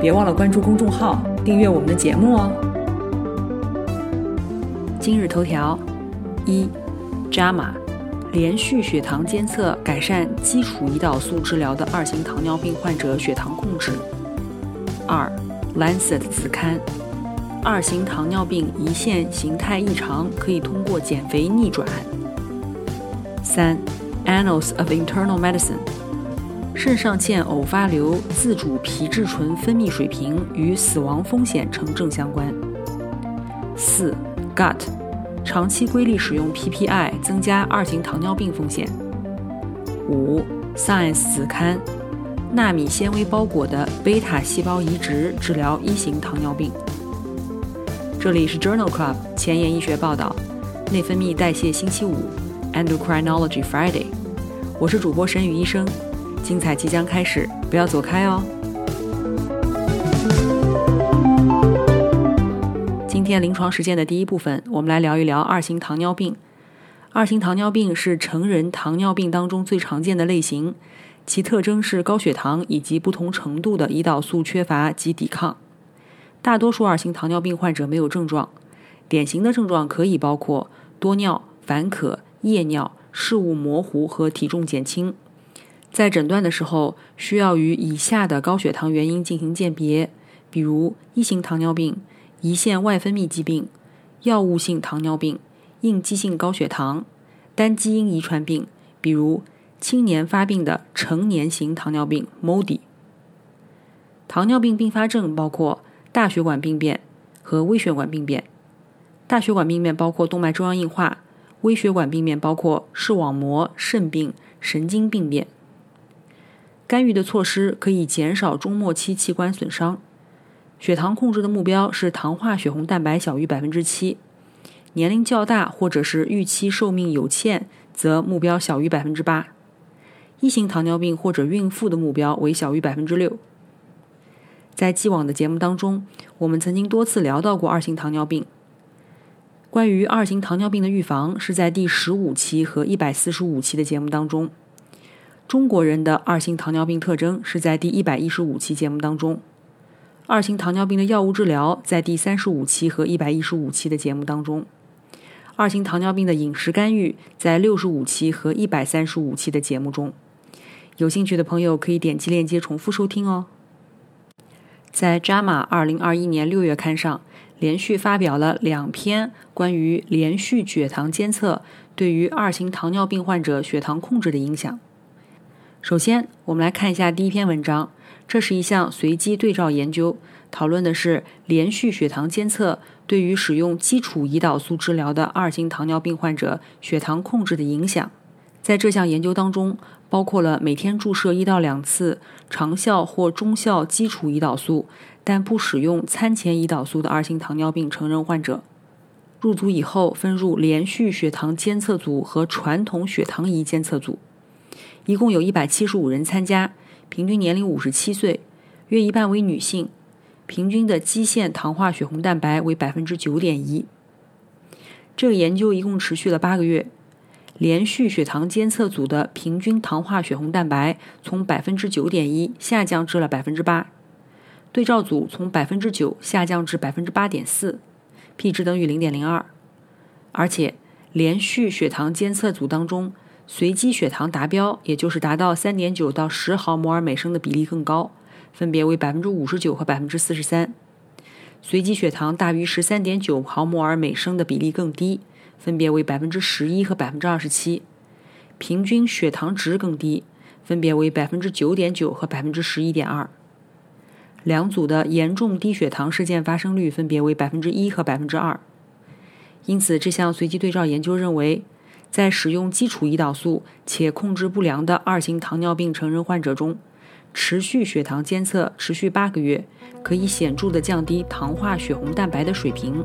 别忘了关注公众号，订阅我们的节目哦。今日头条：一，JAMA，连续血糖监测改善基础胰岛素治疗的二型糖尿病患者血糖控制。二，Lancet 子刊，二型糖尿病胰腺形态异常可以通过减肥逆转。三，Annals of Internal Medicine。肾上腺偶发瘤自主皮质醇分泌水平与死亡风险呈正相关。四，Gut，长期规律使用 PPI 增加二型糖尿病风险。五，Science 子刊，纳米纤维包裹的贝塔细胞移植治疗一型糖尿病。这里是 Journal Club 前沿医学报道，内分泌代谢星期五，Endocrinology Friday，我是主播沈宇医生。精彩即将开始，不要走开哦！今天临床实践的第一部分，我们来聊一聊二型糖尿病。二型糖尿病是成人糖尿病当中最常见的类型，其特征是高血糖以及不同程度的胰岛素缺乏及抵抗。大多数二型糖尿病患者没有症状，典型的症状可以包括多尿、烦渴、夜尿、视物模糊和体重减轻。在诊断的时候，需要与以下的高血糖原因进行鉴别，比如一型糖尿病、胰腺外分泌疾病、药物性糖尿病、应激性高血糖、单基因遗传病，比如青年发病的成年型糖尿病 （MODY）。糖尿病并发症包括大血管病变和微血管病变。大血管病变包括动脉粥样硬化，微血管病变包括视网膜、肾病、神经病变。干预的措施可以减少中末期器官损伤。血糖控制的目标是糖化血红蛋白小于百分之七。年龄较大或者是预期寿命有限，则目标小于百分之八。一型糖尿病或者孕妇的目标为小于百分之六。在既往的节目当中，我们曾经多次聊到过二型糖尿病。关于二型糖尿病的预防，是在第十五期和一百四十五期的节目当中。中国人的二型糖尿病特征是在第一百一十五期节目当中，二型糖尿病的药物治疗在第三十五期和一百一十五期的节目当中，二型糖尿病的饮食干预在六十五期和一百三十五期的节目中。有兴趣的朋友可以点击链接重复收听哦。在《JAMA》二零二一年六月刊上，连续发表了两篇关于连续血糖监测对于二型糖尿病患者血糖控制的影响。首先，我们来看一下第一篇文章。这是一项随机对照研究，讨论的是连续血糖监测对于使用基础胰岛素治疗的二型糖尿病患者血糖控制的影响。在这项研究当中，包括了每天注射一到两次长效或中效基础胰岛素，但不使用餐前胰岛素的二型糖尿病成人患者。入组以后，分入连续血糖监测组和传统血糖仪监测组。一共有一百七十五人参加，平均年龄五十七岁，约一半为女性，平均的基线糖化血红蛋白为百分之九点一。这个研究一共持续了八个月，连续血糖监测组的平均糖化血红蛋白从百分之九点一下降至了百分之八，对照组从百分之九下降至百分之八点四，p 值等于零点零二，而且连续血糖监测组当中。随机血糖达标，也就是达到三点九到十毫摩尔每升的比例更高，分别为百分之五十九和百分之四十三；随机血糖大于十三点九毫摩尔每升的比例更低，分别为百分之十一和百分之二十七；平均血糖值更低，分别为百分之九点九和百分之十一点二。两组的严重低血糖事件发生率分别为百分之一和百分之二。因此，这项随机对照研究认为。在使用基础胰岛素且控制不良的二型糖尿病成人患者中，持续血糖监测持续八个月，可以显著的降低糖化血红蛋白的水平。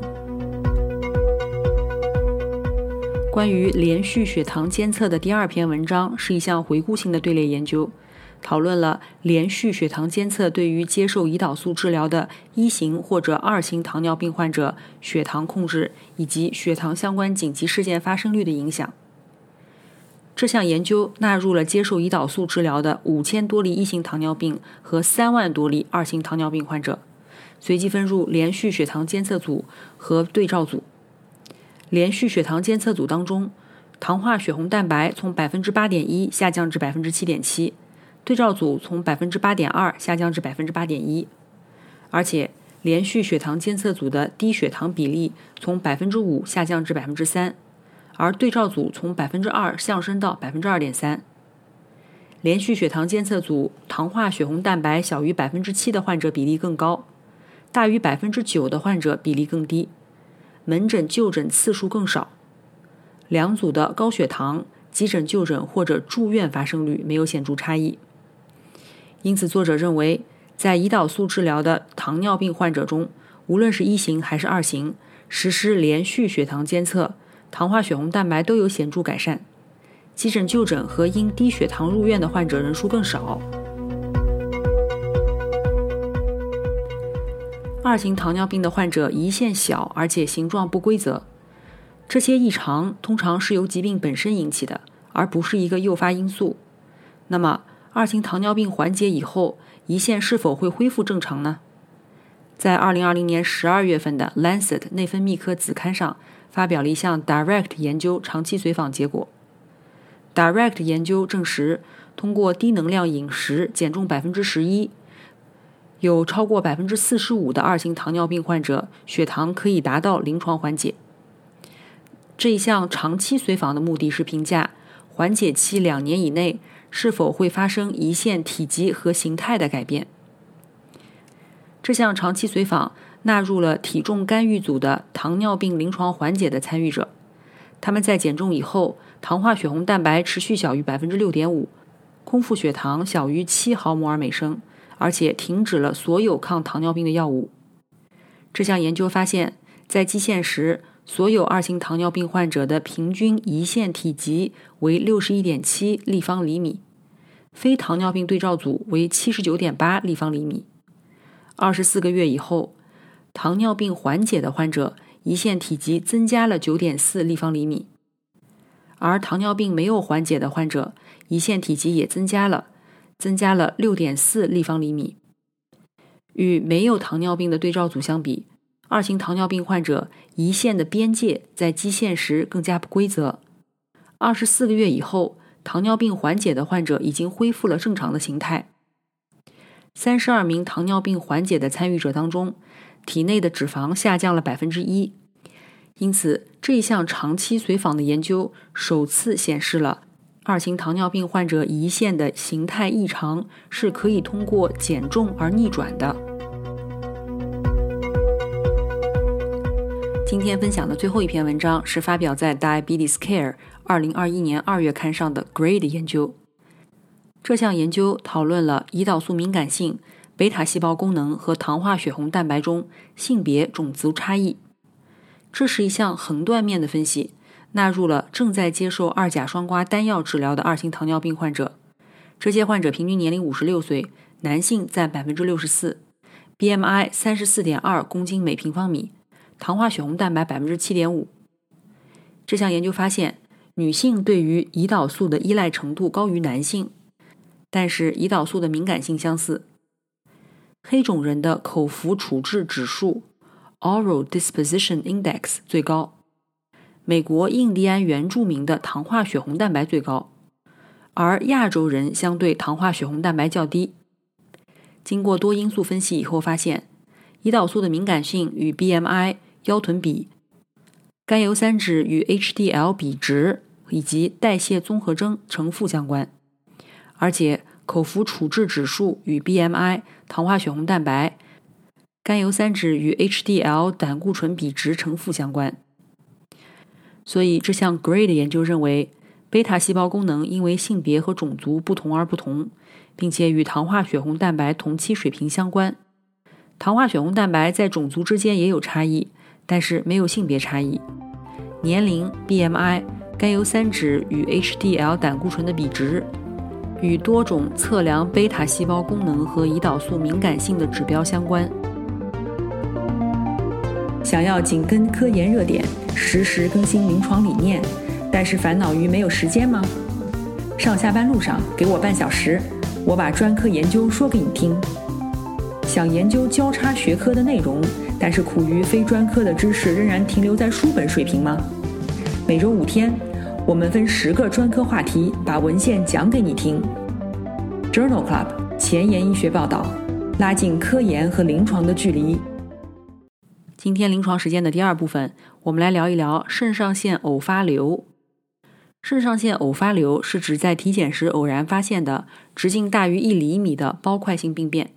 关于连续血糖监测的第二篇文章是一项回顾性的队列研究，讨论了连续血糖监测对于接受胰岛素治疗的一型或者二型糖尿病患者血糖控制以及血糖相关紧急事件发生率的影响。这项研究纳入了接受胰岛素治疗的五千多例一型糖尿病和三万多例二型糖尿病患者，随机分入连续血糖监测组和对照组。连续血糖监测组当中，糖化血红蛋白从百分之八点一下降至百分之七点七，对照组从百分之八点二下降至百分之八点一，而且连续血糖监测组的低血糖比例从百分之五下降至百分之三，而对照组从百分之二上升到百分之二点三。连续血糖监测组糖化血红蛋白小于百分之七的患者比例更高，大于百分之九的患者比例更低。门诊就诊次数更少，两组的高血糖、急诊就诊或者住院发生率没有显著差异。因此，作者认为，在胰岛素治疗的糖尿病患者中，无论是一型还是二型，实施连续血糖监测，糖化血红蛋白都有显著改善，急诊就诊和因低血糖入院的患者人数更少。二型糖尿病的患者胰腺小，而且形状不规则。这些异常通常是由疾病本身引起的，而不是一个诱发因素。那么，二型糖尿病缓解以后，胰腺是否会恢复正常呢？在2020年12月份的《Lancet 内分泌科》子刊上，发表了一项 DIRECT 研究长期随访结果。DIRECT 研究证实，通过低能量饮食减重百分之十一。有超过百分之四十五的二型糖尿病患者血糖可以达到临床缓解。这一项长期随访的目的是评价缓解期两年以内是否会发生胰腺体积和形态的改变。这项长期随访纳入了体重干预组的糖尿病临床缓解的参与者，他们在减重以后，糖化血红蛋白持续小于百分之六点五，空腹血糖小于七毫摩尔每升。而且停止了所有抗糖尿病的药物。这项研究发现，在基线时，所有二型糖尿病患者的平均胰腺体积为六十一点七立方厘米，非糖尿病对照组为七十九点八立方厘米。二十四个月以后，糖尿病缓解的患者胰腺体积增加了九点四立方厘米，而糖尿病没有缓解的患者胰腺体积也增加了。增加了六点四立方厘米。与没有糖尿病的对照组相比，二型糖尿病患者胰腺的边界在基线时更加不规则。二十四个月以后，糖尿病缓解的患者已经恢复了正常的形态。三十二名糖尿病缓解的参与者当中，体内的脂肪下降了百分之一。因此，这一项长期随访的研究首次显示了。二型糖尿病患者胰腺的形态异常是可以通过减重而逆转的。今天分享的最后一篇文章是发表在《Diabetes Care》二零二一年二月刊上的 GRADE 研究。这项研究讨论了胰岛素敏感性、贝塔细胞功能和糖化血红蛋白中性别、种族差异。这是一项横断面的分析。纳入了正在接受二甲双胍单药治疗的二型糖尿病患者，这些患者平均年龄五十六岁，男性占百分之六十四，BMI 三十四点二公斤每平方米，糖化血红蛋白百分之七点五。这项研究发现，女性对于胰岛素的依赖程度高于男性，但是胰岛素的敏感性相似。黑种人的口服处置指数 （Oral Disposition Index） 最高。美国印第安原住民的糖化血红蛋白最高，而亚洲人相对糖化血红蛋白较低。经过多因素分析以后，发现胰岛素的敏感性与 BMI、腰臀比、甘油三酯与 HDL 比值以及代谢综合征呈负相关，而且口服处置指数与 BMI、糖化血红蛋白、甘油三酯与 HDL 胆固醇比值呈负相关。所以，这项 GRADE 研究认为贝塔细胞功能因为性别和种族不同而不同，并且与糖化血红蛋白同期水平相关。糖化血红蛋白在种族之间也有差异，但是没有性别差异。年龄、BMI、甘油三酯与 HDL 胆固醇的比值，与多种测量贝塔细胞功能和胰岛素敏感性的指标相关。想要紧跟科研热点，实时更新临床理念，但是烦恼于没有时间吗？上下班路上给我半小时，我把专科研究说给你听。想研究交叉学科的内容，但是苦于非专科的知识仍然停留在书本水平吗？每周五天，我们分十个专科话题，把文献讲给你听。Journal Club 前沿医学报道，拉近科研和临床的距离。今天临床实践的第二部分，我们来聊一聊肾上腺偶发瘤。肾上腺偶发瘤是指在体检时偶然发现的直径大于一厘米的包块性病变。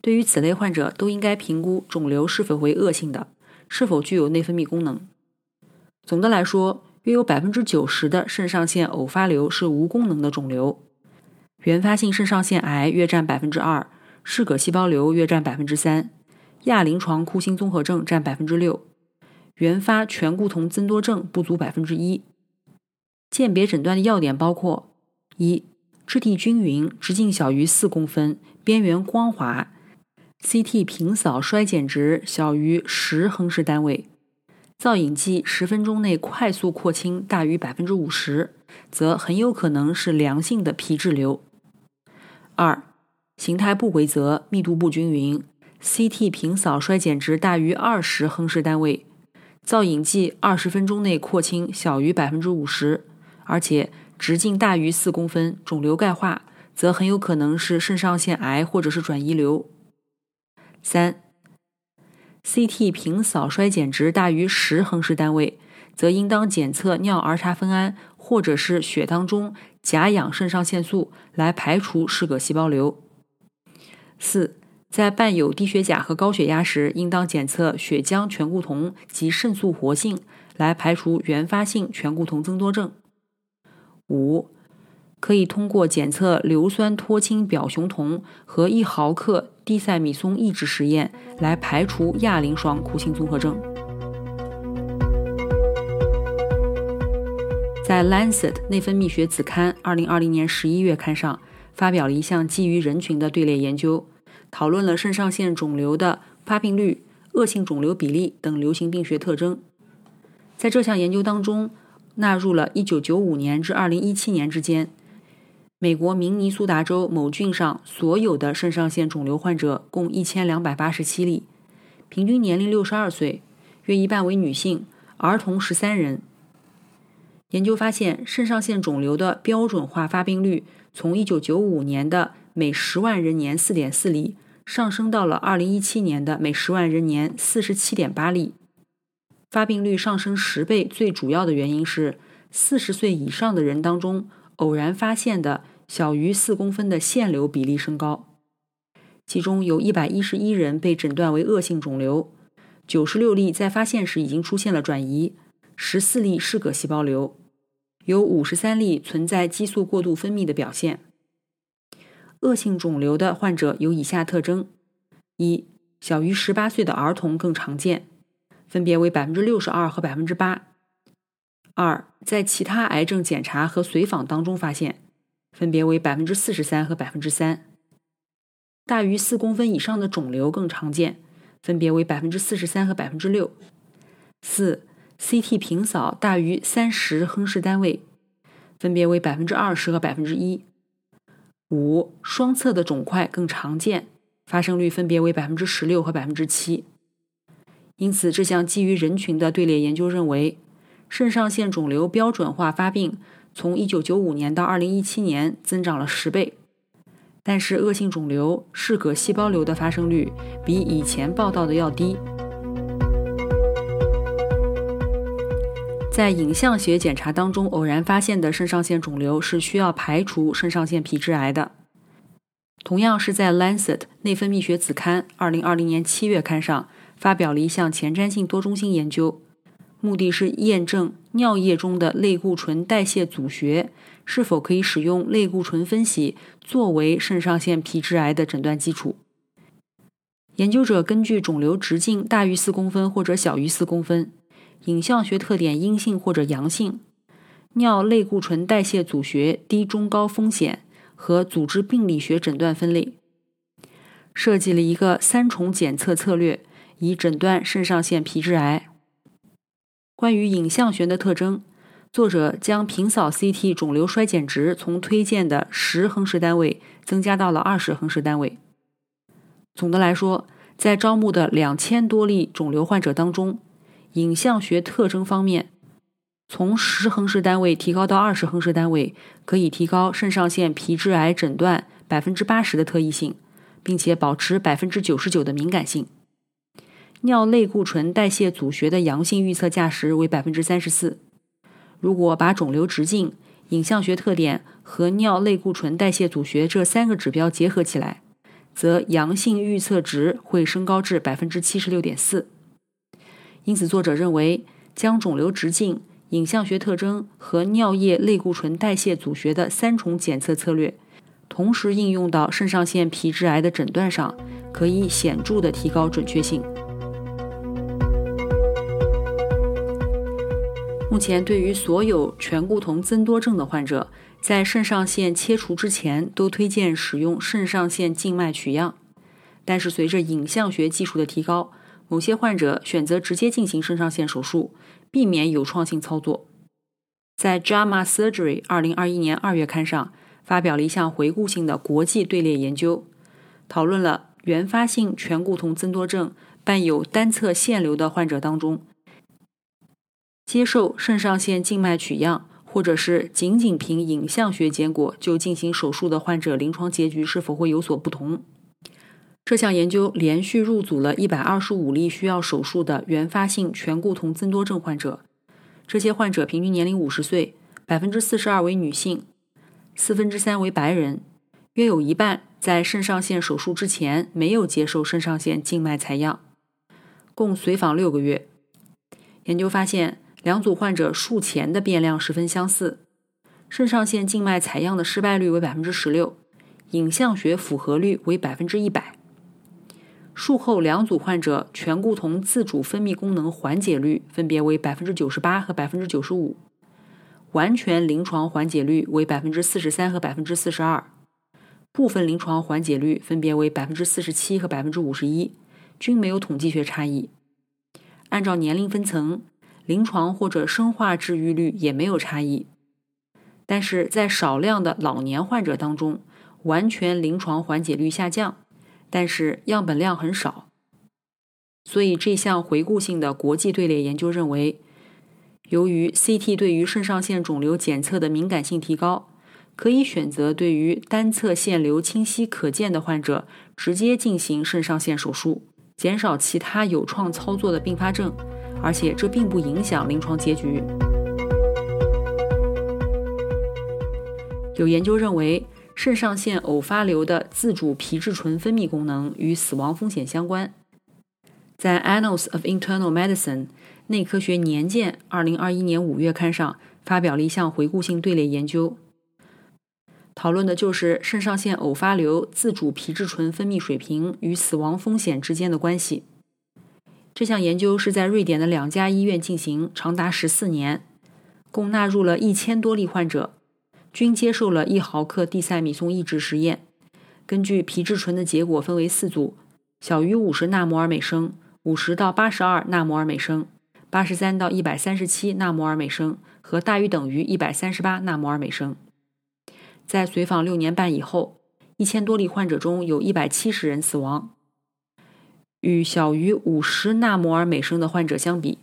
对于此类患者，都应该评估肿瘤是否为恶性的，是否具有内分泌功能。总的来说，约有百分之九十的肾上腺偶发瘤是无功能的肿瘤，原发性肾上腺癌约占百分之二，室葛细胞瘤约占百分之三，亚临床库欣综合症占百分之六，原发醛固酮增多症不足百分之一。鉴别诊断的要点包括：一、质地均匀，直径小于四公分，边缘光滑。CT 平扫衰减值小于十亨氏单位，造影剂十分钟内快速扩清大于百分之五十，则很有可能是良性的皮质瘤。二、形态不规则，密度不均匀，CT 平扫衰减值大于二十亨氏单位，造影剂二十分钟内扩清小于百分之五十，而且直径大于四公分，肿瘤钙化，则很有可能是肾上腺癌或者是转移瘤。三，CT 平扫衰减值大于十亨氏单位，则应当检测尿儿茶酚胺或者是血当中甲氧肾上腺素来排除嗜铬细胞瘤。四，在伴有低血钾和高血压时，应当检测血浆醛固酮及肾素活性来排除原发性醛固酮增多症。五。可以通过检测硫酸脱氢表雄酮和一毫克地塞米松抑制实验来排除亚临床库欣综合症。在《Lancet 内分泌学子刊》二零二零年十一月刊上发表了一项基于人群的队列研究，讨论了肾上腺肿瘤的发病率、恶性肿瘤比例等流行病学特征。在这项研究当中，纳入了一九九五年至二零一七年之间。美国明尼苏达州某郡上所有的肾上腺肿瘤患者共一千两百八十七例，平均年龄六十二岁，约一半为女性，儿童十三人。研究发现，肾上腺肿瘤的标准化发病率从一九九五年的每十万人年四点四例，上升到了二零一七年的每十万人年四十七点八例。发病率上升十倍，最主要的原因是四十岁以上的人当中。偶然发现的小于四公分的腺瘤比例升高，其中有一百一十一人被诊断为恶性肿瘤，九十六例在发现时已经出现了转移，十四例是个细胞瘤，有五十三例存在激素过度分泌的表现。恶性肿瘤的患者有以下特征：一、小于十八岁的儿童更常见，分别为百分之六十二和百分之八。二，在其他癌症检查和随访当中发现，分别为百分之四十三和百分之三。大于四公分以上的肿瘤更常见，分别为百分之四十三和百分之六。四，CT 平扫大于三十亨氏单位，分别为百分之二十和百分之一。五，双侧的肿块更常见，发生率分别为百分之十六和百分之七。因此，这项基于人群的队列研究认为。肾上腺肿瘤标准化发病从1995年到2017年增长了十倍，但是恶性肿瘤、嗜铬细胞瘤的发生率比以前报道的要低。在影像学检查当中偶然发现的肾上腺肿瘤是需要排除肾上腺皮质癌的。同样是在《Lancet 内分泌学子刊》2020年7月刊上发表了一项前瞻性多中心研究。目的是验证尿液中的类固醇代谢组学是否可以使用类固醇分析作为肾上腺皮质癌的诊断基础。研究者根据肿瘤直径大于四公分或者小于四公分、影像学特点阴性或者阳性、尿类固醇代谢组学低、中、高风险和组织病理学诊断分类，设计了一个三重检测策略，以诊断肾上腺皮质癌。关于影像学的特征，作者将平扫 CT 肿瘤衰减值从推荐的十亨氏单位增加到了二十亨氏单位。总的来说，在招募的两千多例肿瘤患者当中，影像学特征方面，从十亨氏单位提高到二十亨氏单位，可以提高肾上腺皮质癌诊断百分之八十的特异性，并且保持百分之九十九的敏感性。尿类固醇代谢组学的阳性预测价值为百分之三十四。如果把肿瘤直径、影像学特点和尿类固醇代谢组学这三个指标结合起来，则阳性预测值会升高至百分之七十六点四。因此，作者认为将肿瘤直径、影像学特征和尿液类固醇代谢组学的三重检测策略，同时应用到肾上腺皮质癌的诊断上，可以显著的提高准确性。目前，对于所有醛固酮增多症的患者，在肾上腺切除之前，都推荐使用肾上腺静脉取样。但是，随着影像学技术的提高，某些患者选择直接进行肾上腺手术，避免有创性操作。在《JAMA Surgery》二零二一年二月刊上，发表了一项回顾性的国际队列研究，讨论了原发性醛固酮增多症伴有单侧腺瘤的患者当中。接受肾上腺静脉取样，或者是仅仅凭影像学结果就进行手术的患者，临床结局是否会有所不同？这项研究连续入组了一百二十五例需要手术的原发性醛固酮增多症患者，这些患者平均年龄五十岁，百分之四十二为女性，四分之三为白人，约有一半在肾上腺手术之前没有接受肾上腺静脉采样，共随访六个月。研究发现。两组患者术前的变量十分相似，肾上腺静脉采样的失败率为百分之十六，影像学符合率为百分之一百。术后两组患者醛固酮自主分泌功能缓解率分别为百分之九十八和百分之九十五，完全临床缓解率为百分之四十三和百分之四十二，部分临床缓解率分别为百分之四十七和百分之五十一，均没有统计学差异。按照年龄分层。临床或者生化治愈率也没有差异，但是在少量的老年患者当中，完全临床缓解率下降，但是样本量很少。所以这项回顾性的国际队列研究认为，由于 CT 对于肾上腺肿瘤检测的敏感性提高，可以选择对于单侧腺瘤清晰可见的患者直接进行肾上腺手术，减少其他有创操作的并发症。而且这并不影响临床结局。有研究认为，肾上腺偶发瘤的自主皮质醇分泌功能与死亡风险相关。在《Annals of Internal Medicine》内科学年鉴二零二一年五月刊上发表了一项回顾性队列研究，讨论的就是肾上腺偶发瘤自主皮质醇分泌水平与死亡风险之间的关系。这项研究是在瑞典的两家医院进行，长达十四年，共纳入了一千多例患者，均接受了一毫克地塞米松抑制实验。根据皮质醇的结果分为四组：小于五十纳摩尔每升、五十到八十二纳摩尔每升、八十三到一百三十七纳摩尔每升和大于等于一百三十八纳摩尔每升。在随访六年半以后，一千多例患者中有一百七十人死亡。与小于五十纳摩尔每升的患者相比，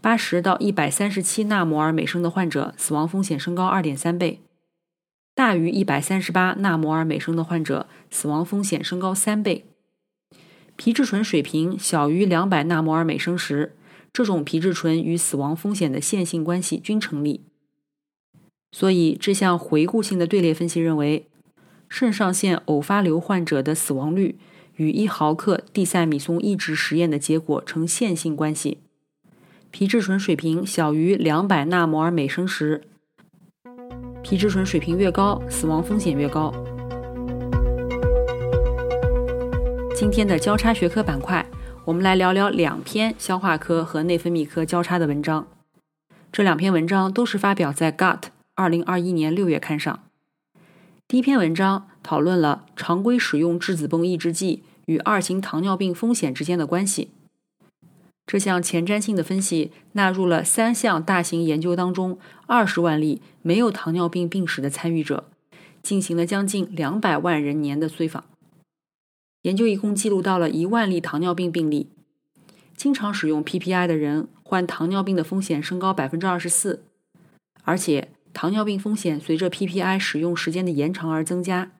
八十到一百三十七纳摩尔每升的患者死亡风险升高二点三倍；大于一百三十八纳摩尔每升的患者死亡风险升高三倍。皮质醇水平小于两百纳摩尔每升时，这种皮质醇与死亡风险的线性关系均成立。所以，这项回顾性的队列分析认为，肾上腺偶发瘤患者的死亡率。与一毫克地塞米松抑制实验的结果呈线性关系，皮质醇水平小于两百纳摩尔每升时，皮质醇水平越高，死亡风险越高。今天的交叉学科板块，我们来聊聊两篇消化科和内分泌科交叉的文章。这两篇文章都是发表在《Gut》二零二一年六月刊上。第一篇文章讨论了常规使用质子泵抑制剂与二型糖尿病风险之间的关系。这项前瞻性的分析纳入了三项大型研究当中二十万例没有糖尿病病史的参与者，进行了将近两百万人年的随访。研究一共记录到了一万例糖尿病病例，经常使用 PPI 的人患糖尿病的风险升高百分之二十四，而且糖尿病风险随着 PPI 使用时间的延长而增加。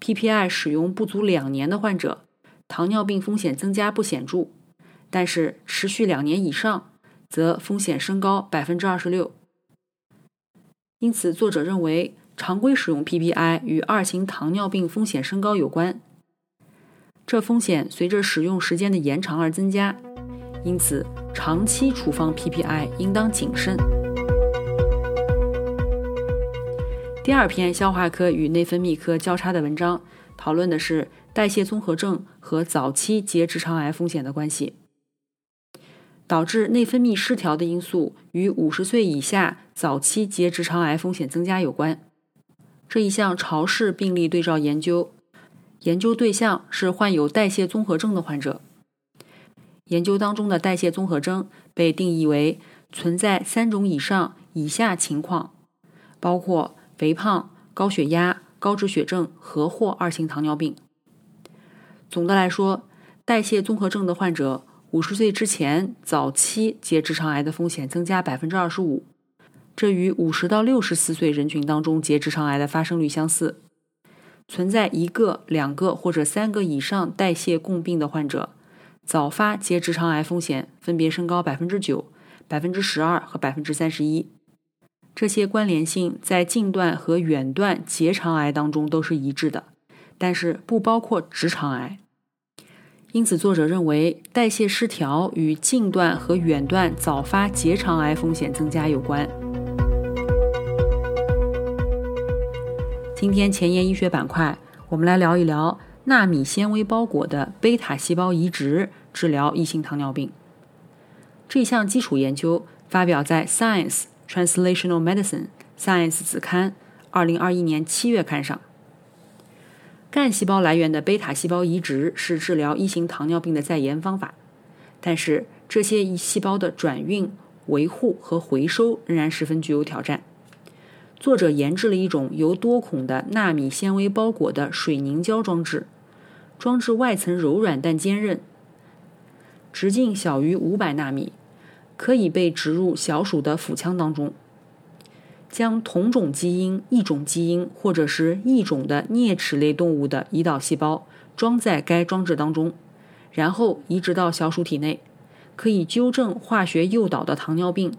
PPI 使用不足两年的患者，糖尿病风险增加不显著。但是持续两年以上，则风险升高百分之二十六。因此，作者认为常规使用 PPI 与二型糖尿病风险升高有关。这风险随着使用时间的延长而增加，因此长期处方 PPI 应当谨慎。第二篇消化科与内分泌科交叉的文章，讨论的是代谢综合症和早期结直肠癌风险的关系。导致内分泌失调的因素与五十岁以下早期结直肠癌风险增加有关。这一项潮式病例对照研究，研究对象是患有代谢综合征的患者。研究当中的代谢综合征被定义为存在三种以上以下情况，包括肥胖、高血压、高脂血症和或二型糖尿病。总的来说，代谢综合症的患者。五十岁之前早期结直肠癌的风险增加百分之二十五，这与五十到六十四岁人群当中结直肠癌的发生率相似。存在一个、两个或者三个以上代谢共病的患者，早发结直肠癌风险分别升高百分之九、百分之十二和百分之三十一。这些关联性在近段和远段结肠癌当中都是一致的，但是不包括直肠癌。因此，作者认为代谢失调与近段和远段早发结肠癌风险增加有关。今天前沿医学板块，我们来聊一聊纳米纤维包裹的贝塔细胞移植治疗一型糖尿病。这项基础研究发表在《Science Translational Medicine》Science 子刊，二零二一年七月刊上。干细胞来源的贝塔细胞移植是治疗一型糖尿病的在研方法，但是这些细胞的转运、维护和回收仍然十分具有挑战。作者研制了一种由多孔的纳米纤维包裹的水凝胶装置，装置外层柔软但坚韧，直径小于五百纳米，可以被植入小鼠的腹腔当中。将同种基因、异种基因或者是异种的啮齿类动物的胰岛细胞装在该装置当中，然后移植到小鼠体内，可以纠正化学诱导的糖尿病，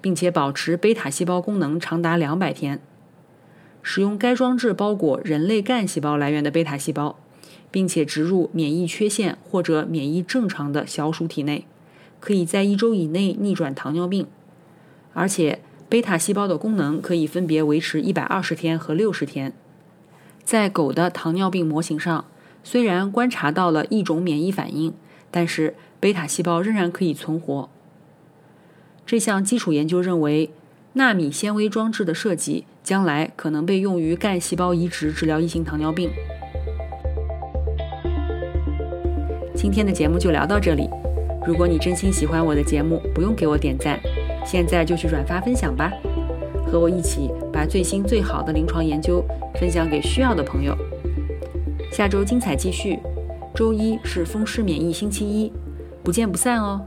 并且保持贝塔细胞功能长达两百天。使用该装置包裹人类干细胞来源的贝塔细胞，并且植入免疫缺陷或者免疫正常的小鼠体内，可以在一周以内逆转糖尿病，而且。贝塔细胞的功能可以分别维持一百二十天和六十天。在狗的糖尿病模型上，虽然观察到了一种免疫反应，但是贝塔细胞仍然可以存活。这项基础研究认为，纳米纤维装置的设计将来可能被用于干细胞移植治疗一型糖尿病。今天的节目就聊到这里。如果你真心喜欢我的节目，不用给我点赞。现在就去转发分享吧，和我一起把最新最好的临床研究分享给需要的朋友。下周精彩继续，周一是风湿免疫星期一，不见不散哦。